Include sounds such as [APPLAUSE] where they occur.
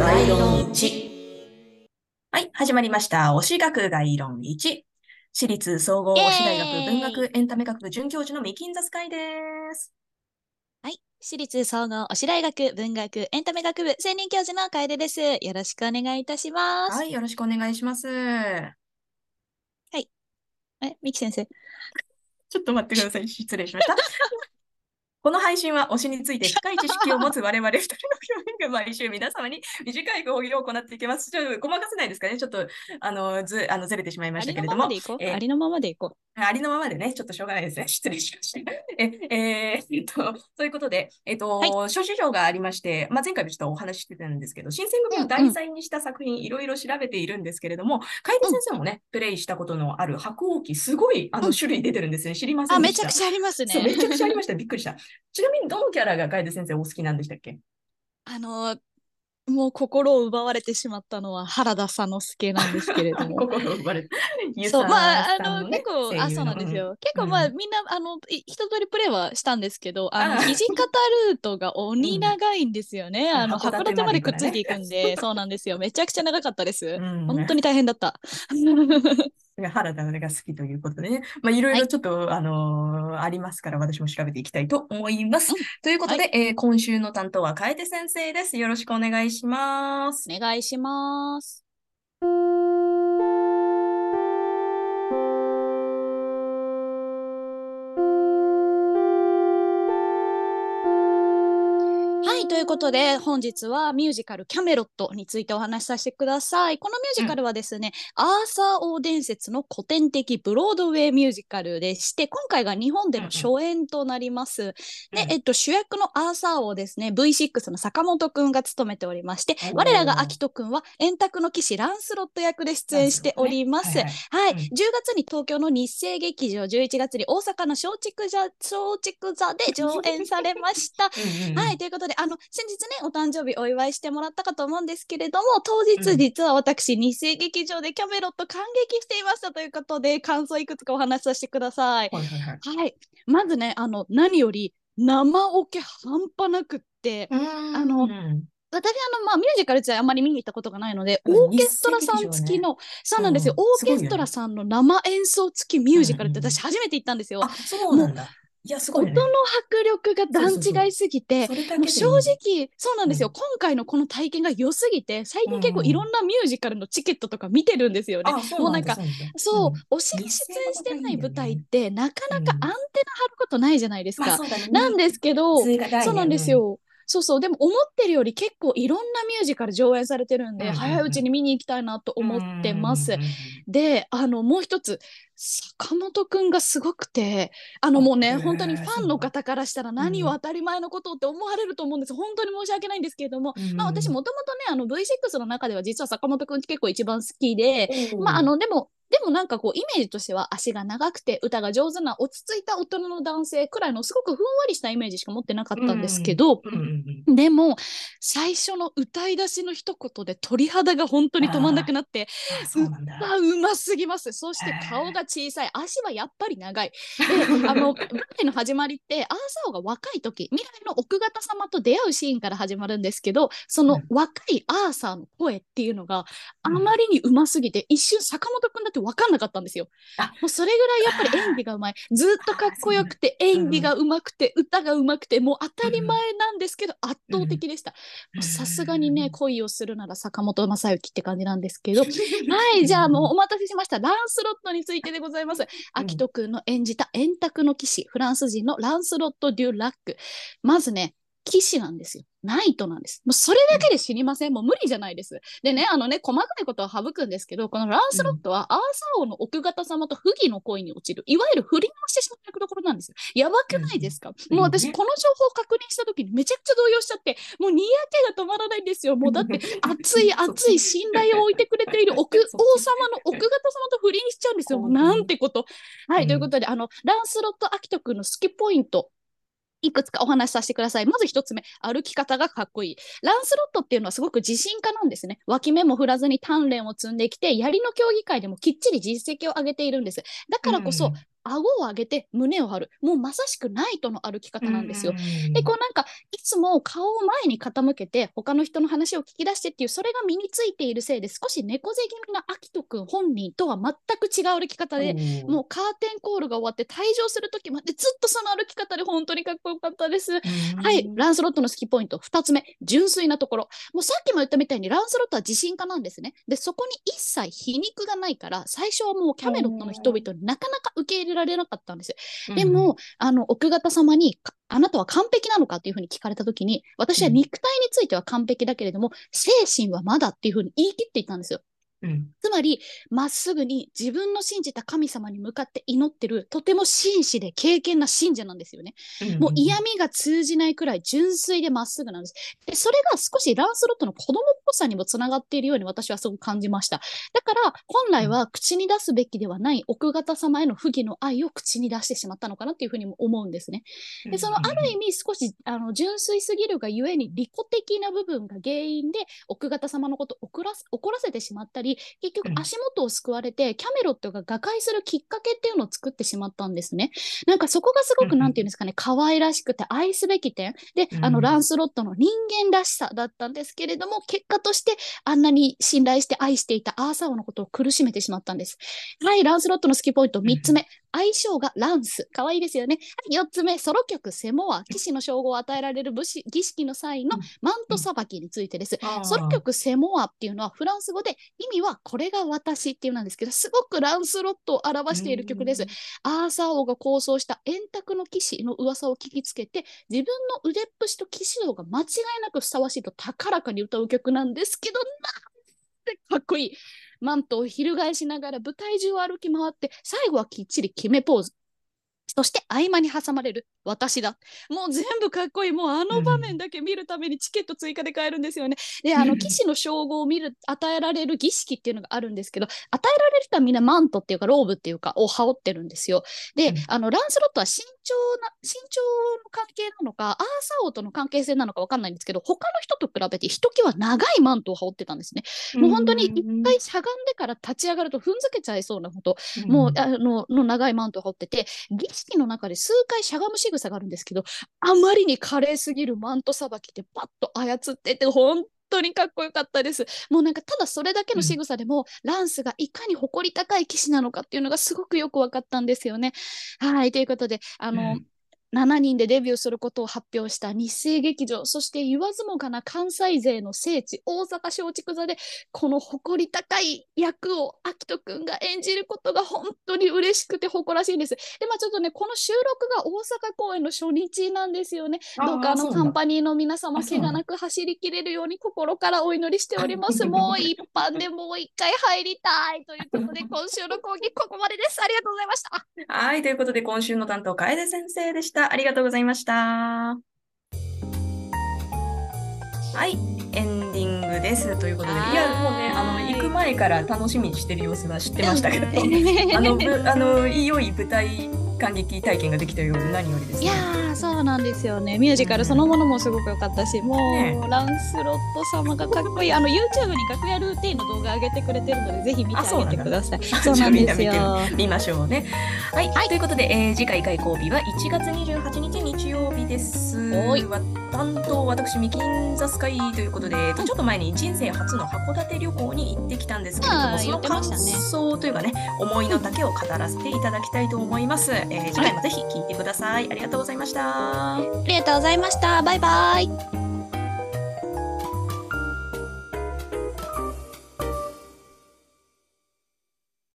概論1。はい、始まりました。推し学概論1。私立総合推し大学文学エンタメ学部准教授のミキンザスカイです。はい。私立総合推し大学文学エンタメ学部専任教授の楓です。よろしくお願いいたします。はい、よろしくお願いします。え、ミキ先生。ちょっと待ってください。失礼しました。この配信は推しについて深い知識を持つ我々二人の教員が毎週皆様に短い講義を行っていきます。ちょっとごまかせないですかねちょっと、あの、ず、あの、ずれてしまいまありしたけれども。のままでいこう。えーありのままでいこありのままでね、ちょっとしょうがないですね。失礼しました。え、えーえっと、ということで、えっと、は諸事情がありまして、まあ、前回もちょっとお話ししてたんですけど、新選組を題材にした作品、いろいろ調べているんですけれども、楓先生もね、プレイしたことのある白鸚記、すごい、あの、うん種類出てるんですね。知りまう。あ、せんでした。めちゃくちゃありますね。そう、めちゃくちゃありました。びっくりした。ちなみに、どのキャラが楓先生お好きなんでしたっけ？あの、もう心を奪われてしまったのは原田佐之助なんですけれども。[LAUGHS] 心を奪われそう、さまあ、あの、結構、あ、そうなんですよ。うん結構、まあ、うんみんな、あの、い一通りプレイはしたんですけど、あの、あ土方ルートが鬼長いんですよね。うんあの、函館までくっついていくんで、そうなんですよ。めちゃくちゃ長かったです。うん本当に大変だった。原田が好きということでね、まあ、いろいろちょっと、あのーありますから、私も調べていきたいと思います。うんということで、はえー今週の担当は楓先生です。よろしくお願いします。お願いします。い、ということで本日はミュージカルキャメロットについてお話しさせてください。このミュージカルはですね、アーサー王伝説の古典的ブロードウェイミュージカルでして、今回が日本での初演となります。で、うんえっと、主役のアーサー王ですね、V6 の坂本くんが務めておりまして我らがアキトくんは円卓の騎士ランスロット役で出演しております。はいはいはい、うん10月に東京の日生劇場、11月に大阪の松竹座松竹座で上演されました。うんうんうんはい、ということで、あの、先日ね、お誕生日お祝いしてもらったかと思うんですけれども、当日、うん。実は私、日生劇場でキャメロット感激していましたということで、感想いくつかお話しさせてください。はいはいはい。はい、まずね、あの、何より、生オケ半端なくって、ああのうん私あの、まあ、ミュージカル自体あんまり見に行ったことがないので、うんオーケストラさん付きの、そうなんですよ、うん。オーケストラさんの生演奏付きミュージカルってうんうんうん私初めて行ったんですよ。あ、そうなんだ。いや、すごい音ねの。迫力が段違いすぎて、正直、そうなんですよ、うん今回のこの体験が良すぎて、最近結構うんいろんなミュージカルのチケットとか見てるんですよね。うもうなんんか。そうう、ん推しが出演してない舞台っ日て、なかなかアンテナ張ることないじゃないですか。まあね。なんですけど、追加概念そうなんですよ。そうそう、でも思ってるより結構いろんなミュージカル上演されてるんで、うんうんうん早いうちに見に行きたいなと思ってます。うんうんうんで、あの、もう一つ、坂本くんがすごくて、あのあもうね、本当にファンの方からしたら何を当たり前のことって思われると思うんです。本当に申し訳ないんですけれども、うんまあ私もともとね、あの V6 の中では実は坂本くん結構一番好きで、おーまああの、でも、でもなんかこうイメージとしては足が長くて歌が上手な落ち着いた大人の男性くらいのすごくふんわりしたイメージしか持ってなかったんですけど、うんうんうん。でも最初の歌い出しの一言で鳥肌が本当に止まんなくなってあそうなんだ。あうますぎます。そして顔が小さい。足はやっぱり長い。[LAUGHS] であの舞台の始まりってアーサー王が若い時未来の奥方様と出会うシーンから始まるんですけどその若いアーサーの声っていうのがあまりにうますぎて一瞬坂本くんだって分かんなかったんですよ。あ。もうそれぐらいやっぱり演技が [LAUGHS] うまいずっとかっこよくて演技がうまくて歌がうまくてもう当たり前なんですけど圧倒的でした。さすがにね恋をするなら坂本正幸って感じなんですけど。[LAUGHS] はい、じゃあもうお待たせしました。ランスロットについてでございます。アキト君の演じた円卓の騎士、フランス人のランスロット・デュ・ラック。まずね、騎士なんですよ。ナイトなんです。もうそれだけで知りません。もう無理じゃないです。でね、あのね、細かいことは省くんですけど、このランスロットはアーサー王の奥方様と不義の恋に落ちる、いわゆる不倫をしてしまう役どころなんですよ。やばくないですか、うんもう私、ねこの情報を確認した時にめちゃくちゃ動揺しちゃって、もうにやけが止まらないんですよ。[LAUGHS] もうだって、熱い熱い信頼を置いてくれている奥王様の奥方様と不倫しちゃうんですよ。もうなんてこと。はい、うんということで、あの、ランスロット・アキト君の好きポイント。いくつかお話しさせてください。まず一つ目、歩き方がかっこいい。ランスロットっていうのはすごく自信家なんですね。脇目も振らずに鍛錬を積んできて、槍の競技会でもきっちり実績を上げているんです。だからこそ、うん顎を上げて胸を張る。もうまさしくナイトの歩き方なんですよ。で、こうなんか、いつも顔を前に傾けて、他の人の話を聞き出してっていう、それが身についているせいで、少し猫背気味なアキト君本人とは全く違う歩き方で、もうカーテンコールが終わって退場する時までずっとその歩き方で本当にかっこよかったです。はい、ランスロットの好きポイント2つ目、純粋なところ。もうさっきも言ったみたいにランスロットは自信家なんですね。で、そこに一切皮肉がないから、最初はもうキャメロットの人々になかなか受け入れられなかったんです。でも、あの、奥方様に、あなたは完璧なのかっていうふうに聞かれたときに、私は肉体については完璧だけれども、精神はまだっていうふうに言い切っていたんですよ。うんつまり、まっすぐに自分の信じた神様に向かって祈ってる、とても真摯で敬虔な信者なんですよね。もう嫌味が通じないくらい純粋でまっすぐなんです。で、それが少しランスロットの子供っぽさにもつながっているように私はすごく感じました。だから、本来は口に出すべきではない奥方様への不義の愛を口に出してしまったのかなっていうふうにも思うんですね。で、そのある意味少しあの純粋すぎるがゆえに利己的な部分が原因で奥方様のことを怒らせてしまったり、結局うん足元を救われて、キャメロットが瓦解するきっかけっていうのを作ってしまったんですね。なんかそこがすごく、なんていうんですかね、可愛らしくて愛すべき点で、あのうんランスロットの人間らしさだったんですけれども、結果としてあんなに信頼して愛していたアーサー王のことを苦しめてしまったんです。はい、ランスロットの好きポイント3つ目。相性がランス。可愛いですよね。はい、4つ目、ソロ曲セモア。騎士の称号を与えられる武士儀式の際のマントさばきについてです。ソロ曲セモアっていうのはフランス語で意味はこれが私っていうなんですけど、すごくランスロットを表している曲です。。アーサー王が構想した円卓の騎士の噂を聞きつけて、自分の腕っぷしと騎士道が間違いなくふさわしいと高らかに歌う曲なんですけど、なんてかっこいい。マントを翻しながら舞台中を歩き回って、最後はきっちり決めポーズ。そして合間に挟まれる私だ。もう全部かっこいい。もうあの場面だけ見るためにチケット追加で買えるんですよね。で、あの、うん騎士の称号を見る、与えられる儀式っていうのがあるんですけど、与えられる人はみんなマントっていうか、ローブっていうか、を羽織ってるんですよ。で、うんあの、ランスロットは身長な、身長の関係なのか、アーサー王との関係性なのかわかんないんですけど、他の人と比べてひときわ長いマントを羽織ってたんですね。もう本当に一回しゃがんでから立ち上がると踏んづけちゃいそうなこと、もうあのの長いマントを羽織ってて、儀式の中で数回しゃがむ仕草があるんですけど、あまりに華麗すぎるマントさばきでパッと操ってて、本当にかっこよかったです。もうなんかただそれだけの仕草でも、ランスがいかに誇り高い騎士なのかっていうのがすごくよく分かったんですよね。はい、ということで、あの、うん7人でデビューすることを発表した日生劇場、そして言わずもがな関西勢の聖地、大阪松竹座で、この誇り高い役を秋人くんが演じることが本当に嬉しくて誇らしいです。で、まあちょっとね、この収録が大阪公演の初日なんですよね。どうかあのカンパニーの皆様、怪我なく走りきれるように心からお祈りしております。もう一般でもう一回入りたいということで、[LAUGHS] 今週の講義ここまでです。ありがとうございました。はい、ということで今週の担当、楓先生でした。ありがとうございました。はい、エンディングです。ということで、いや、もうね、あの、行く前から楽しみにしてる様子は知ってましたけど、[LAUGHS] あの、ぶ [LAUGHS] あの、良い舞台感激体験ができたようで何よりですね。いやーそうなんですよね。ミュージカルそのものもすごく良かったし、もう、ねランスロット様がかっこいい。あの YouTube に楽屋ルーティンの動画上げてくれてるのでぜひ見てあげてください。そうなんですよ。見ましょうね。はい、はい。ということで、えー次回開講日は1月28日日曜日です。おい。わ担当私ミキンザスカイということで、えっとちょっと前に人生初の函館旅行に行ってきたんですけれども、その感想というかね、思いの丈を語らせていただきたいと思います。えー次回もぜひ聞いてください。ありがとうございました。ありがとうございましたバイバイ